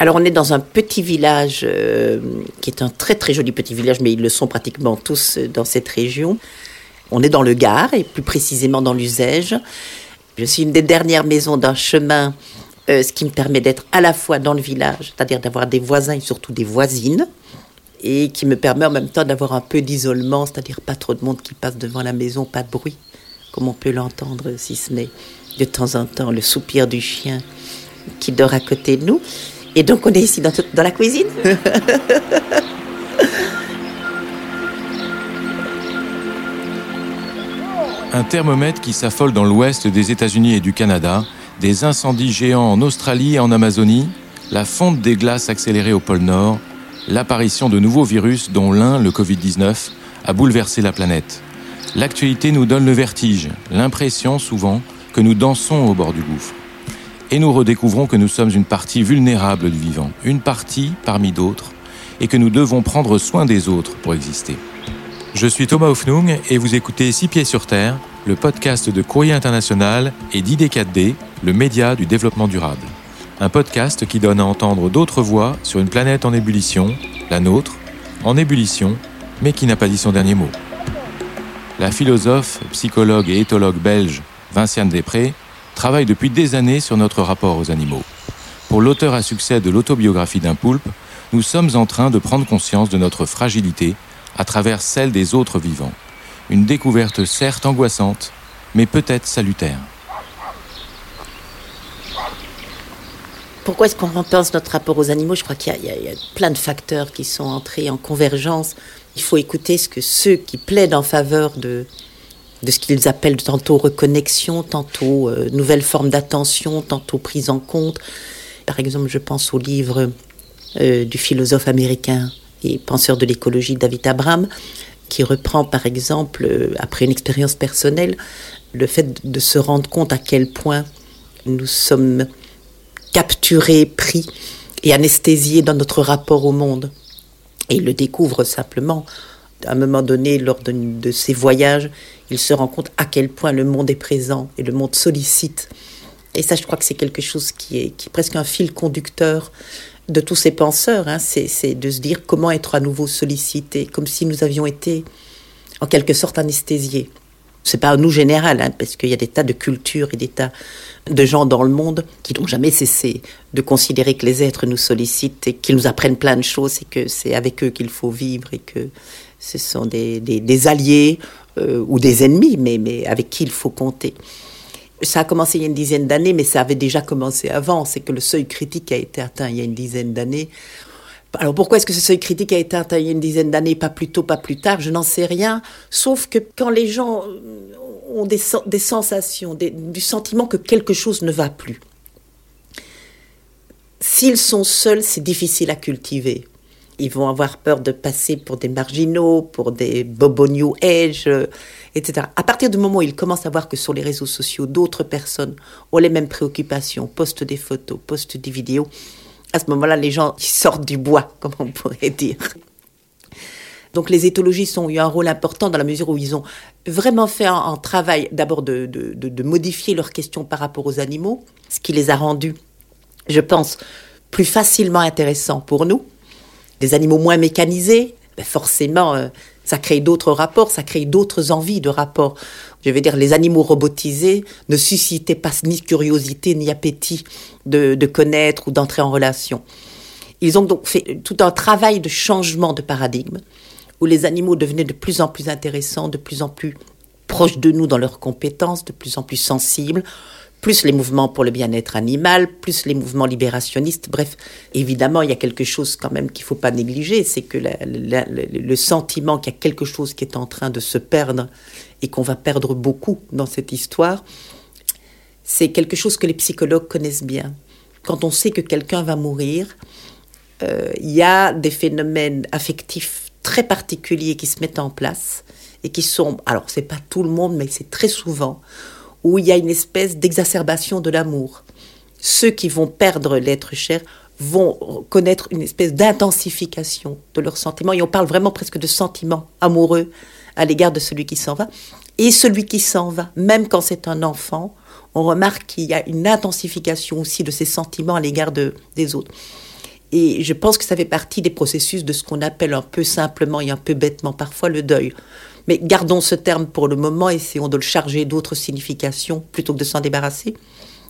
Alors on est dans un petit village euh, qui est un très très joli petit village, mais ils le sont pratiquement tous dans cette région. On est dans le Gard et plus précisément dans l'Uzège. Je suis une des dernières maisons d'un chemin, euh, ce qui me permet d'être à la fois dans le village, c'est-à-dire d'avoir des voisins et surtout des voisines, et qui me permet en même temps d'avoir un peu d'isolement, c'est-à-dire pas trop de monde qui passe devant la maison, pas de bruit, comme on peut l'entendre, si ce n'est de temps en temps le soupir du chien qui dort à côté de nous. Et donc on est ici dans, la cuisine. Un thermomètre qui s'affole dans l'ouest des États-Unis et du Canada, des incendies géants en Australie et en Amazonie, la fonte des glaces accélérée au pôle Nord, l'apparition de nouveaux virus dont l'un, le Covid-19, a bouleversé la planète. L'actualité nous donne le vertige, l'impression souvent que nous dansons au bord du gouffre. Et nous redécouvrons que nous sommes une partie vulnérable du vivant, une partie parmi d'autres, et que nous devons prendre soin des autres pour exister. Je suis Thomas Hoffnung et vous écoutez Six Pieds sur Terre, le podcast de Courrier International et d'ID4D, le média du développement durable. Un podcast qui donne à entendre d'autres voix sur une planète en ébullition, la nôtre, en ébullition, mais qui n'a pas dit son dernier mot. La philosophe, psychologue et éthologue belge Vinciane Després travaille depuis des années sur notre rapport aux animaux. Pour l'auteur à succès de l'autobiographie d'un poulpe, nous sommes en train de prendre conscience de notre fragilité à travers celle des autres vivants. Une découverte certes angoissante, mais peut-être salutaire. Pourquoi est-ce qu'on repense notre rapport aux animaux? Je crois qu'il y, y, a plein de facteurs qui sont entrés en convergence. Il faut écouter ce que ceux qui plaident en faveur de, de ce qu'ils appellent tantôt reconnexion, tantôt euh, nouvelle forme d'attention, tantôt prise en compte. Par exemple, je pense au livre euh, du philosophe américain et penseur de l'écologie David Abram, qui reprend par exemple, euh, après une expérience personnelle, le fait de se rendre compte à quel point nous sommes capturés, pris et anesthésiés dans notre rapport au monde. Et il le découvre simplement. À un moment donné, lors de, ses voyages, il se rend compte à quel point le monde est présent et le monde sollicite. Et ça, je crois que c'est quelque chose qui est, qui presque un fil conducteur de tous ces penseurs. Hein. C'est de se dire comment être à nouveau sollicité, comme si nous avions été en quelque sorte anesthésiés. C'est pas à nous général, hein, parce qu'il y a des tas de cultures et des tas de gens dans le monde qui n'ont jamais cessé de considérer que les êtres nous sollicitent et qu'ils nous apprennent plein de choses et que c'est avec eux qu'il faut vivre et que ce sont des, alliés euh, ou des ennemis, mais avec qui il faut compter. Ça a commencé il y a une dizaine d'années, mais ça avait déjà commencé avant. C'est que le seuil critique a été atteint il y a une dizaine d'années. Alors pourquoi est-ce que ce seuil critique a été atteint une dizaine d'années, pas plus tôt, pas plus tard? Je n'en sais rien. Sauf que quand les gens ont des, sensations, du sentiment que quelque chose ne va plus, s'ils sont seuls, c'est difficile à cultiver ils vont avoir peur de passer pour des marginaux, pour des bobo new age, euh, etc. À partir du moment où ils commencent à voir que sur les réseaux sociaux, d'autres personnes ont les mêmes préoccupations, postent des photos, postent des vidéos, à ce moment-là, les gens sortent du bois, comme on pourrait dire. Donc les éthologistes ont eu un rôle important dans la mesure où ils ont vraiment fait un, travail d'abord de modifier leurs questions par rapport aux animaux, ce qui les a rendus, je pense, plus facilement intéressants pour nous des animaux moins mécanisés, ben forcément, euh, ça crée d'autres rapports, ça crée d'autres envies de rapports. Je veux dire, les animaux robotisés ne suscitaient pas ni curiosité ni appétit de, de connaître ou d'entrer en relation. Ils ont donc fait tout un travail de changement de paradigme, où les animaux devenaient de plus en plus intéressants, de plus en plus proches de nous dans leurs compétences, de plus en plus sensibles, plus les mouvements pour le bien-être animal, plus les mouvements libérationnistes. Bref, évidemment, il y a quelque chose quand même qu'il ne faut pas négliger, c'est que le sentiment qu'il y a quelque chose qui est en train de se perdre et qu'on va perdre beaucoup dans cette histoire, c'est quelque chose que les psychologues connaissent bien. Quand on sait que quelqu'un va mourir, euh, il y a des phénomènes affectifs très particuliers qui se mettent en place et qui sont, alors c'est pas tout le monde, mais c'est très souvent où il y a une espèce d'exacerbation de l'amour. Ceux qui vont perdre l'être cher vont connaître une espèce d'intensification de leurs sentiments, et on parle vraiment presque de sentiments amoureux à l'égard de celui qui s'en va. Et celui qui s'en va, même quand c'est un enfant, on remarque qu'il y a une intensification aussi de ses sentiments à l'égard de, des autres. Et je pense que ça fait partie des processus de ce qu'on appelle un peu simplement et un peu bêtement parfois le deuil. Mais gardons ce terme pour le moment, essayons de le charger d'autres significations plutôt que de s'en débarrasser.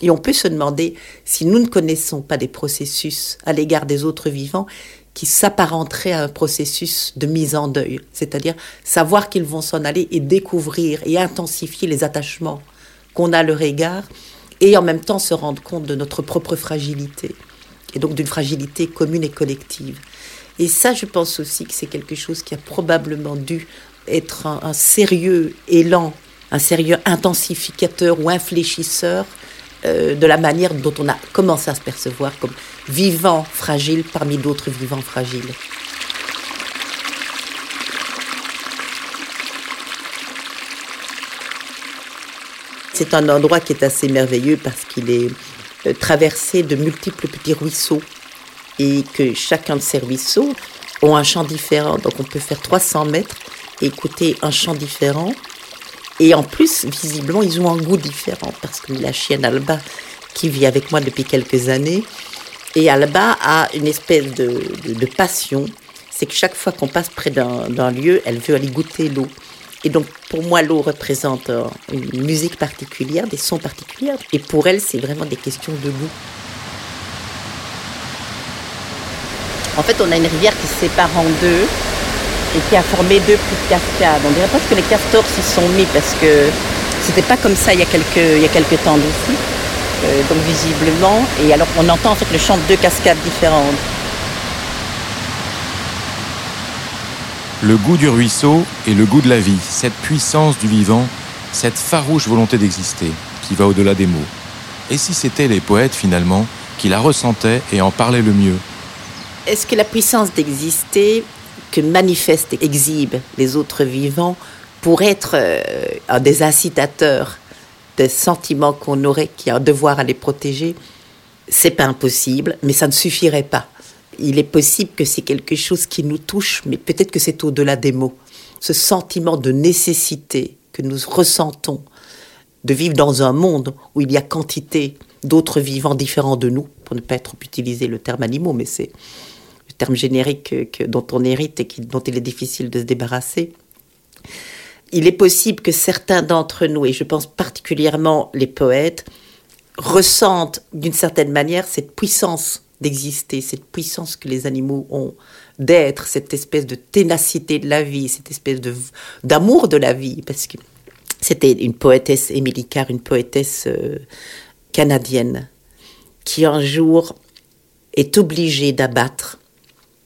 Et on peut se demander si nous ne connaissons pas des processus à l'égard des autres vivants qui s'apparenteraient à un processus de mise en deuil, c'est-à-dire savoir qu'ils vont s'en aller et découvrir et intensifier les attachements qu'on a à leur égard et en même temps se rendre compte de notre propre fragilité et donc d'une fragilité commune et collective. Et ça, je pense aussi que c'est quelque chose qui a probablement dû être un, sérieux élan, un sérieux intensificateur ou infléchisseur euh, de la manière dont on a commencé à se percevoir comme vivant fragile parmi d'autres vivants fragiles. C'est un endroit qui est assez merveilleux parce qu'il est euh, traversé de multiples petits ruisseaux et que chacun de ces ruisseaux ont un chant différent. Donc on peut faire 300 mètres et écouter un chant différent et en plus, visiblement, ils ont un goût différent parce que la chienne Alba, qui vit avec moi depuis quelques années, et Alba a une espèce de, passion, c'est que chaque fois qu'on passe près d'un lieu, elle veut aller goûter l'eau. Et donc, pour moi, l'eau représente une musique particulière, des sons particuliers. Et pour elle, c'est vraiment des questions de goût. En fait, on a une rivière qui se sépare en deux et qui a formé deux petites cascades. On dirait presque que les castors s'y sont mis parce que c'était pas comme ça il y a quelques, il y a quelques temps d'ici. Euh, donc visiblement, et alors on entend en fait le chant de deux cascades différentes. Le goût du ruisseau et le goût de la vie, cette puissance du vivant, cette farouche volonté d'exister qui va au-delà des mots. Et si c'était les poètes finalement qui la ressentaient et en parlaient le mieux Est-ce que la puissance d'exister que manifestent et exhibent les autres vivants pour être euh, un des incitateurs des sentiments qu'on aurait, qui a un devoir à les protéger, c'est pas impossible, mais ça ne suffirait pas. Il est possible que c'est quelque chose qui nous touche, mais peut-être que c'est au-delà des mots. Ce sentiment de nécessité que nous ressentons de vivre dans un monde où il y a quantité d'autres vivants différents de nous, pour ne pas être utiliser le terme animaux, mais c'est terme générique que, dont on hérite et dont il est difficile de se débarrasser. Il est possible que certains d'entre nous, et je pense particulièrement les poètes, ressentent d'une certaine manière cette puissance d'exister, cette puissance que les animaux ont d'être, cette espèce de ténacité de la vie, cette espèce de d'amour de la vie, parce que c'était une poétesse, Émilie Carr, une poétesse euh, canadienne, qui un jour est obligée d'abattre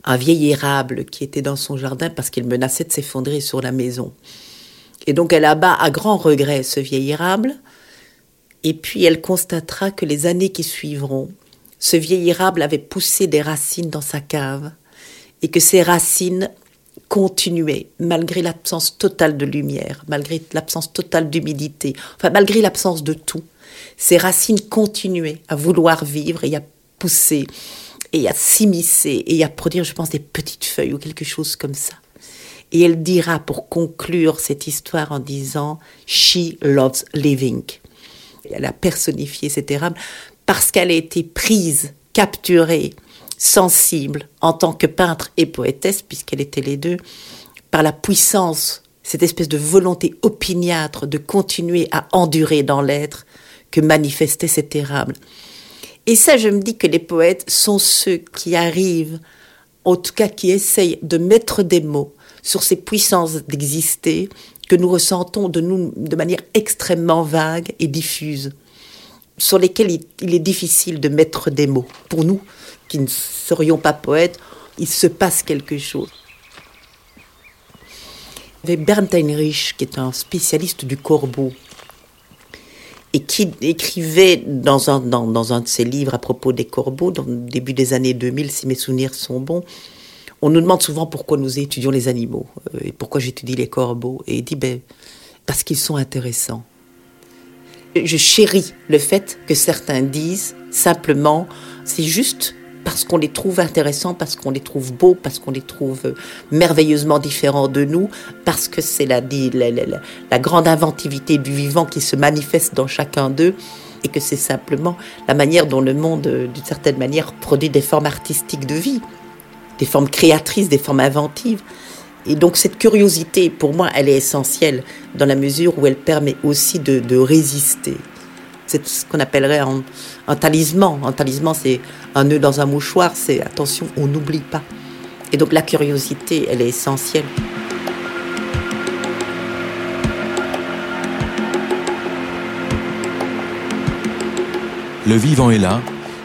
un vieil érable qui était dans son jardin parce qu'il menaçait de s'effondrer sur la maison. Et donc elle abat à grand regret ce vieil érable, et puis elle constatera que les années qui suivront, ce vieil érable avait poussé des racines dans sa cave, et que ces racines continuaient, malgré l'absence totale de lumière, malgré l'absence totale d'humidité, enfin malgré l'absence de tout. Ces racines continuaient à vouloir vivre et à pousser et à s'immiscer et à produire, je pense, des petites feuilles ou quelque chose comme ça. Et elle dira pour conclure cette histoire en disant She loves living. elle a personnifié cet érable parce qu'elle a été prise, capturée, sensible en tant que peintre et poétesse, puisqu'elle était les deux, par la puissance, cette espèce de volonté opiniâtre de continuer à endurer dans l'être que manifestait cet érable. Et ça, je me dis que les poètes sont ceux qui arrivent, en tout cas qui essayent de mettre des mots sur ces puissances d'exister que nous ressentons de nous de manière extrêmement vague et diffuse, sur lesquelles il, est difficile de mettre des mots. Pour nous, qui ne serions pas poètes, il se passe quelque chose. Il Bernd Heinrich, qui est un spécialiste du corbeau, et qui écrivait dans un, dans, dans, un de ses livres à propos des corbeaux, dans le début des années 2000, si mes souvenirs sont bons, on nous demande souvent pourquoi nous étudions les animaux euh, et pourquoi j'étudie les corbeaux. Et il dit, ben, parce qu'ils sont intéressants. Je chéris le fait que certains disent simplement, c'est juste parce qu'on les trouve intéressants, parce qu'on les trouve beaux, parce qu'on les trouve merveilleusement différents de nous, parce que c'est la, grande inventivité du vivant qui se manifeste dans chacun d'eux, et que c'est simplement la manière dont le monde, d'une certaine manière, produit des formes artistiques de vie, des formes créatrices, des formes inventives. Et donc cette curiosité, pour moi, elle est essentielle dans la mesure où elle permet aussi de, résister. C'est ce qu'on appellerait un, un, talisman. Un talisman, c'est un nœud dans un mouchoir, c'est attention, on n'oublie pas. Et donc la curiosité, elle est essentielle. Le vivant est là,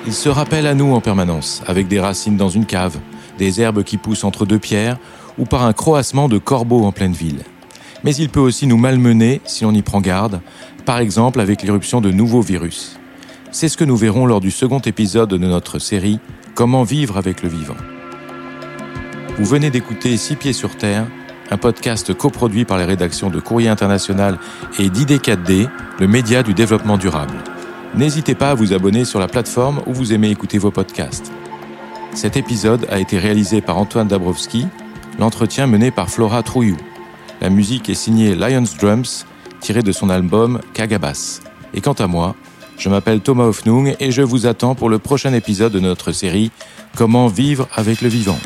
il se rappelle à nous en permanence, avec des racines dans une cave, des herbes qui poussent entre deux pierres, ou par un croassement de corbeaux en pleine ville. Mais il peut aussi nous malmener si on y prend garde, par exemple avec l'irruption de nouveaux virus. C'est ce que nous verrons lors du second épisode de notre série Comment vivre avec le vivant. Vous venez d'écouter Six pieds sur terre, un podcast coproduit par les rédactions de Courrier International et d'ID4D, le média du développement durable n'hésitez pas à vous abonner sur la plateforme où vous aimez écouter vos podcasts. Cet épisode a été réalisé par Antoine Dabrowski, l'entretien mené par Flora Trouillou. La musique est signée Lions Drums, tirée de son album Kagabas. Et quant à moi, je m'appelle Thomas Hoffnung et je vous attends pour le prochain épisode de notre série Comment vivre avec le vivant.